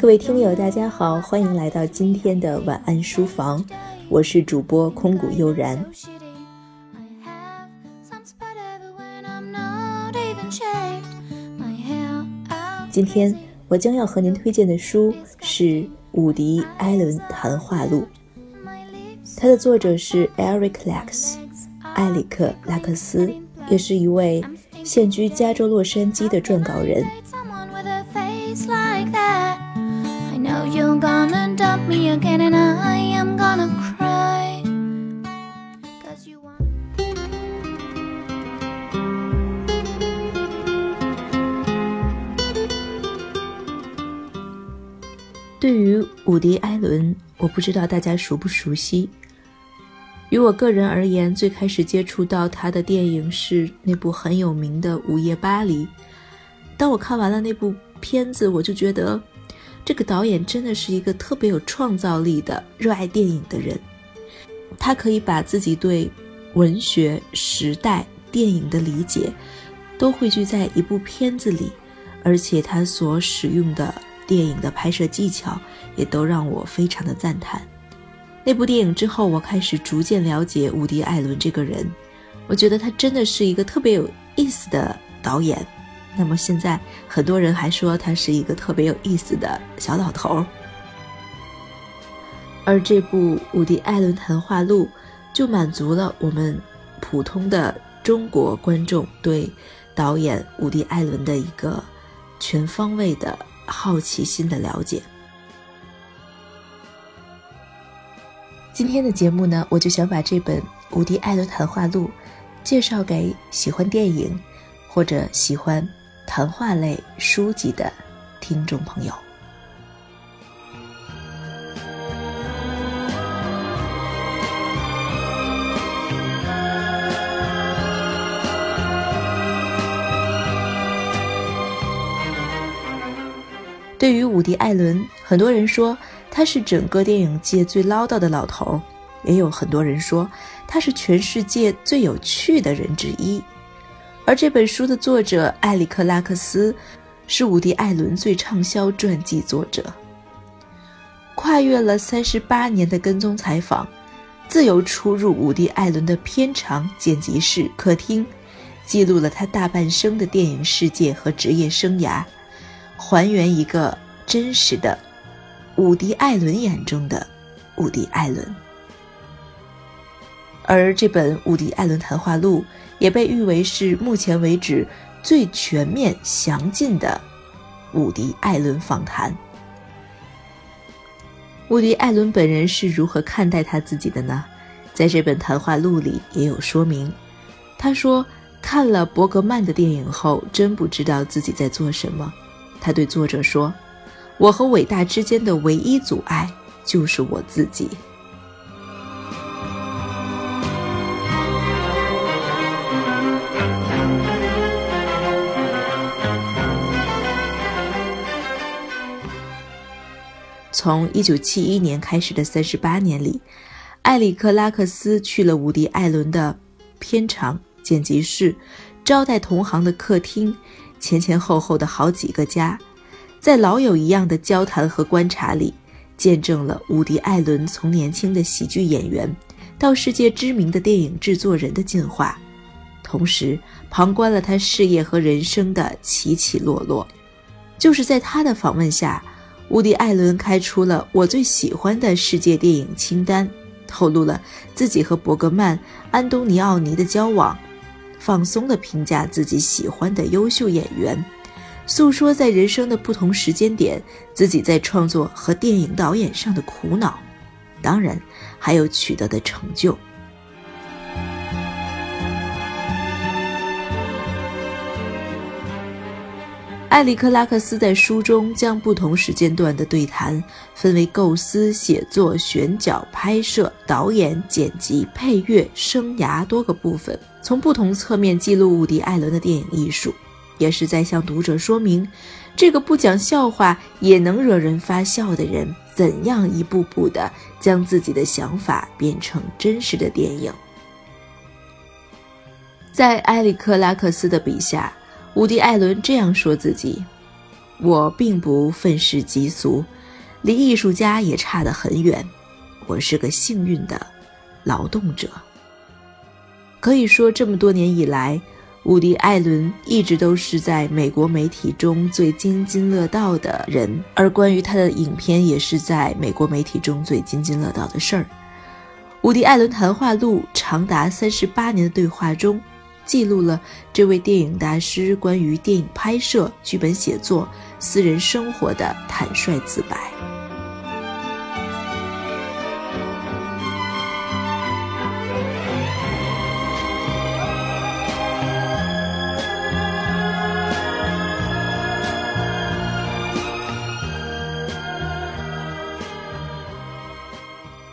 各位听友，大家好，欢迎来到今天的晚安书房，我是主播空谷悠然。今天我将要和您推荐的书是伍迪·艾伦谈话录，它的作者是 Eric Lax，艾里克·拉克斯，也是一位现居加州洛杉矶的撰稿人。I am gonna cry cause you are 对于伍迪·艾伦，我不知道大家熟不熟悉。于我个人而言，最开始接触到他的电影是那部很有名的《午夜巴黎》。当我看完了那部片子，我就觉得这个导演真的是一个特别有创造力的、热爱电影的人。他可以把自己对文学、时代、电影的理解都汇聚在一部片子里，而且他所使用的。电影的拍摄技巧也都让我非常的赞叹。那部电影之后，我开始逐渐了解伍迪·艾伦这个人。我觉得他真的是一个特别有意思的导演。那么现在很多人还说他是一个特别有意思的小老头。而这部《伍迪·艾伦谈话录》就满足了我们普通的中国观众对导演伍迪·艾伦的一个全方位的。好奇心的了解。今天的节目呢，我就想把这本《伍迪·艾伦谈话录》介绍给喜欢电影或者喜欢谈话类书籍的听众朋友。对于伍迪·艾伦，很多人说他是整个电影界最唠叨的老头，也有很多人说他是全世界最有趣的人之一。而这本书的作者埃里克·拉克斯是伍迪·艾伦最畅销传记作者，跨越了三十八年的跟踪采访，自由出入伍迪·艾伦的片场、剪辑室、客厅，记录了他大半生的电影世界和职业生涯。还原一个真实的伍迪·艾伦眼中的伍迪·艾伦，而这本《伍迪·艾伦谈话录》也被誉为是目前为止最全面详尽的伍迪·艾伦访谈。伍迪·艾伦本人是如何看待他自己的呢？在这本谈话录里也有说明。他说：“看了伯格曼的电影后，真不知道自己在做什么。”他对作者说：“我和伟大之间的唯一阻碍就是我自己。”从1971年开始的38年里，埃里克·拉克斯去了伍迪·艾伦的片场、剪辑室、招待同行的客厅。前前后后的好几个家，在老友一样的交谈和观察里，见证了伍迪·艾伦从年轻的喜剧演员到世界知名的电影制作人的进化，同时旁观了他事业和人生的起起落落。就是在他的访问下，伍迪·艾伦开出了我最喜欢的世界电影清单，透露了自己和伯格曼、安东尼奥尼的交往。放松地评价自己喜欢的优秀演员，诉说在人生的不同时间点自己在创作和电影导演上的苦恼，当然还有取得的成就。埃里克拉克斯在书中将不同时间段的对谈分为构思、写作、选角、拍摄、导演、剪辑、配乐、生涯多个部分。从不同侧面记录伍迪·艾伦的电影艺术，也是在向读者说明，这个不讲笑话也能惹人发笑的人，怎样一步步的将自己的想法变成真实的电影。在埃里克·拉克斯的笔下，伍迪·艾伦这样说自己：“我并不愤世嫉俗，离艺术家也差得很远。我是个幸运的劳动者。可以说，这么多年以来，伍迪·艾伦一直都是在美国媒体中最津津乐道的人，而关于他的影片，也是在美国媒体中最津津乐道的事儿。伍迪·艾伦谈话录长达三十八年的对话中，记录了这位电影大师关于电影拍摄、剧本写作、私人生活的坦率自白。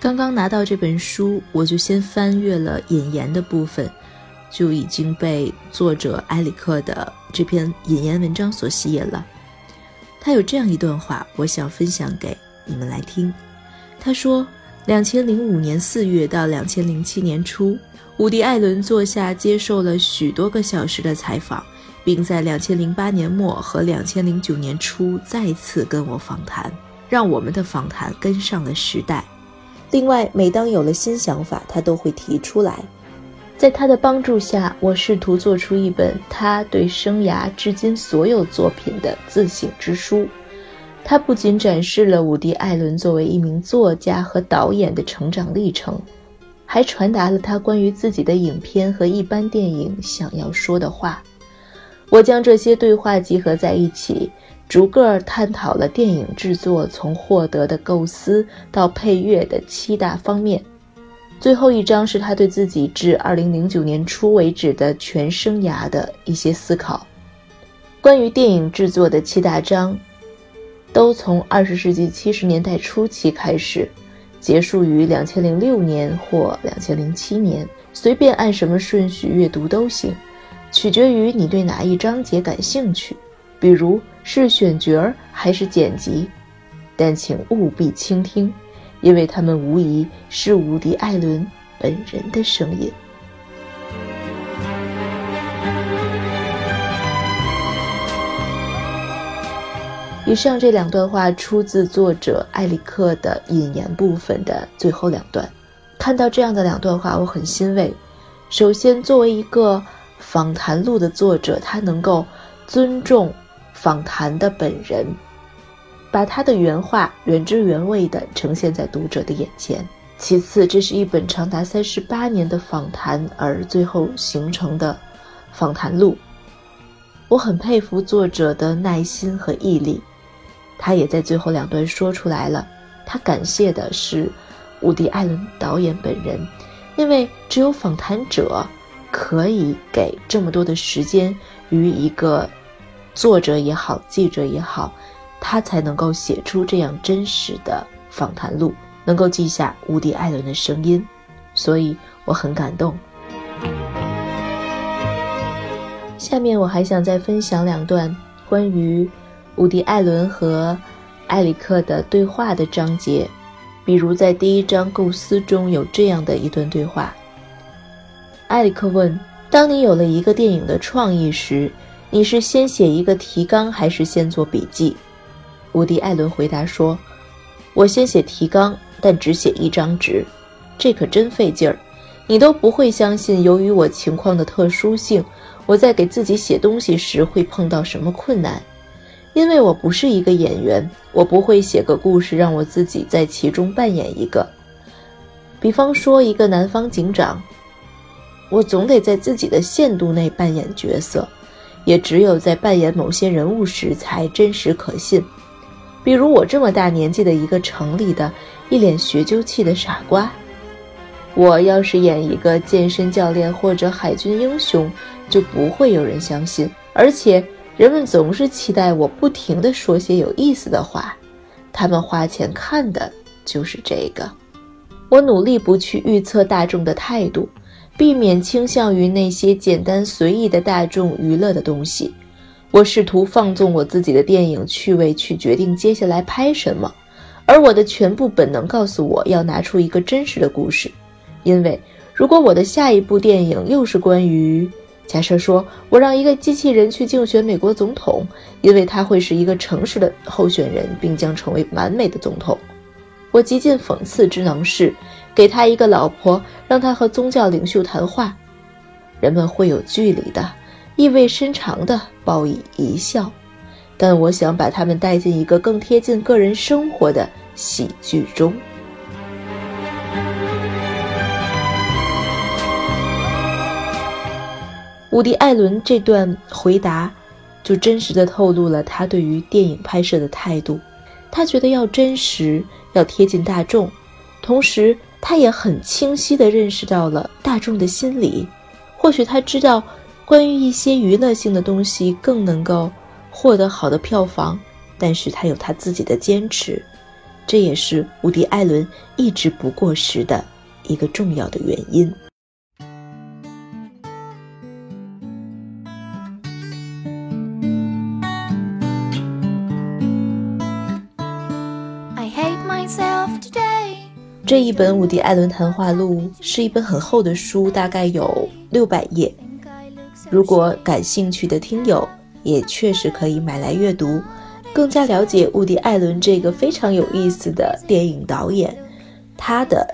刚刚拿到这本书，我就先翻阅了引言的部分，就已经被作者埃里克的这篇引言文章所吸引了。他有这样一段话，我想分享给你们来听。他说：“两千零五年四月到两千零七年初，伍迪·艾伦坐下接受了许多个小时的采访，并在两千零八年末和两千零九年初再次跟我访谈，让我们的访谈跟上了时代。”另外，每当有了新想法，他都会提出来。在他的帮助下，我试图做出一本他对生涯至今所有作品的自省之书。他不仅展示了伍迪·艾伦作为一名作家和导演的成长历程，还传达了他关于自己的影片和一般电影想要说的话。我将这些对话集合在一起。逐个探讨了电影制作从获得的构思到配乐的七大方面。最后一章是他对自己至二零零九年初为止的全生涯的一些思考。关于电影制作的七大章，都从二十世纪七十年代初期开始，结束于两千零六年或两千零七年。随便按什么顺序阅读都行，取决于你对哪一章节感兴趣。比如是选角还是剪辑，但请务必倾听，因为他们无疑是伍迪·艾伦本人的声音。以上这两段话出自作者艾里克的引言部分的最后两段。看到这样的两段话，我很欣慰。首先，作为一个访谈录的作者，他能够尊重。访谈的本人，把他的原话原汁原味地呈现在读者的眼前。其次，这是一本长达三十八年的访谈而最后形成的访谈录。我很佩服作者的耐心和毅力。他也在最后两段说出来了，他感谢的是伍迪·艾伦导演本人，因为只有访谈者可以给这么多的时间于一个。作者也好，记者也好，他才能够写出这样真实的访谈录，能够记下伍迪·艾伦的声音，所以我很感动。下面我还想再分享两段关于伍迪·艾伦和埃里克的对话的章节，比如在第一章构思中有这样的一段对话：埃里克问，当你有了一个电影的创意时。你是先写一个提纲还是先做笔记？伍迪·艾伦回答说：“我先写提纲，但只写一张纸，这可真费劲儿。你都不会相信，由于我情况的特殊性，我在给自己写东西时会碰到什么困难。因为我不是一个演员，我不会写个故事让我自己在其中扮演一个，比方说一个南方警长，我总得在自己的限度内扮演角色。”也只有在扮演某些人物时才真实可信，比如我这么大年纪的一个城里的一脸学究气的傻瓜。我要是演一个健身教练或者海军英雄，就不会有人相信。而且人们总是期待我不停地说些有意思的话，他们花钱看的就是这个。我努力不去预测大众的态度。避免倾向于那些简单随意的大众娱乐的东西。我试图放纵我自己的电影趣味去决定接下来拍什么，而我的全部本能告诉我要拿出一个真实的故事。因为如果我的下一部电影又是关于假设说我让一个机器人去竞选美国总统，因为他会是一个诚实的候选人，并将成为完美的总统。我极尽讽刺之能事，给他一个老婆，让他和宗教领袖谈话，人们会有距离的，意味深长的报以一笑。但我想把他们带进一个更贴近个人生活的喜剧中。伍迪·艾伦这段回答，就真实的透露了他对于电影拍摄的态度。他觉得要真实，要贴近大众，同时他也很清晰地认识到了大众的心理。或许他知道，关于一些娱乐性的东西更能够获得好的票房，但是他有他自己的坚持，这也是伍迪·艾伦一直不过时的一个重要的原因。这一本伍迪·艾伦谈话录是一本很厚的书，大概有六百页。如果感兴趣的听友，也确实可以买来阅读，更加了解伍迪·艾伦这个非常有意思的电影导演，他的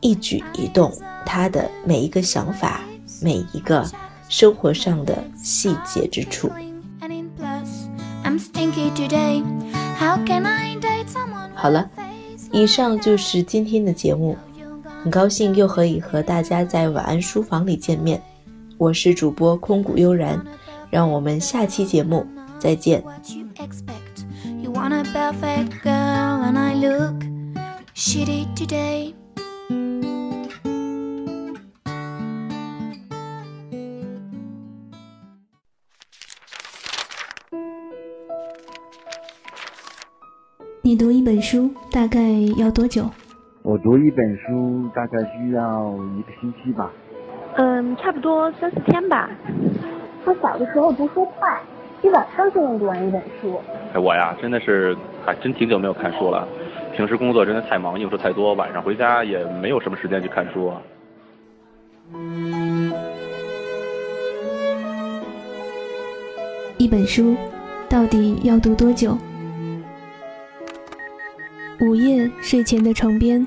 一举一动，他的每一个想法，每一个生活上的细节之处。好了。以上就是今天的节目，很高兴又可以和大家在晚安书房里见面。我是主播空谷悠然，让我们下期节目再见。你读一本书大概要多久？我读一本书大概需要一个星期吧。嗯，差不多三四天吧。他小的时候读书快，一晚上就能读完一本书。哎，我呀，真的是还真挺久没有看书了。平时工作真的太忙，应酬太多，晚上回家也没有什么时间去看书。一本书到底要读多久？午夜睡前的床边，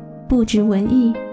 不止文艺。